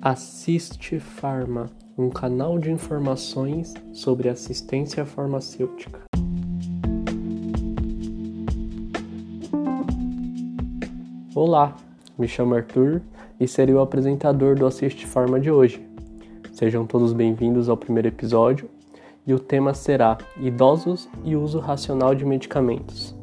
Assiste Farma, um canal de informações sobre assistência farmacêutica. Olá, me chamo Arthur e serei o apresentador do Assiste Farma de hoje. Sejam todos bem-vindos ao primeiro episódio e o tema será Idosos e uso racional de medicamentos.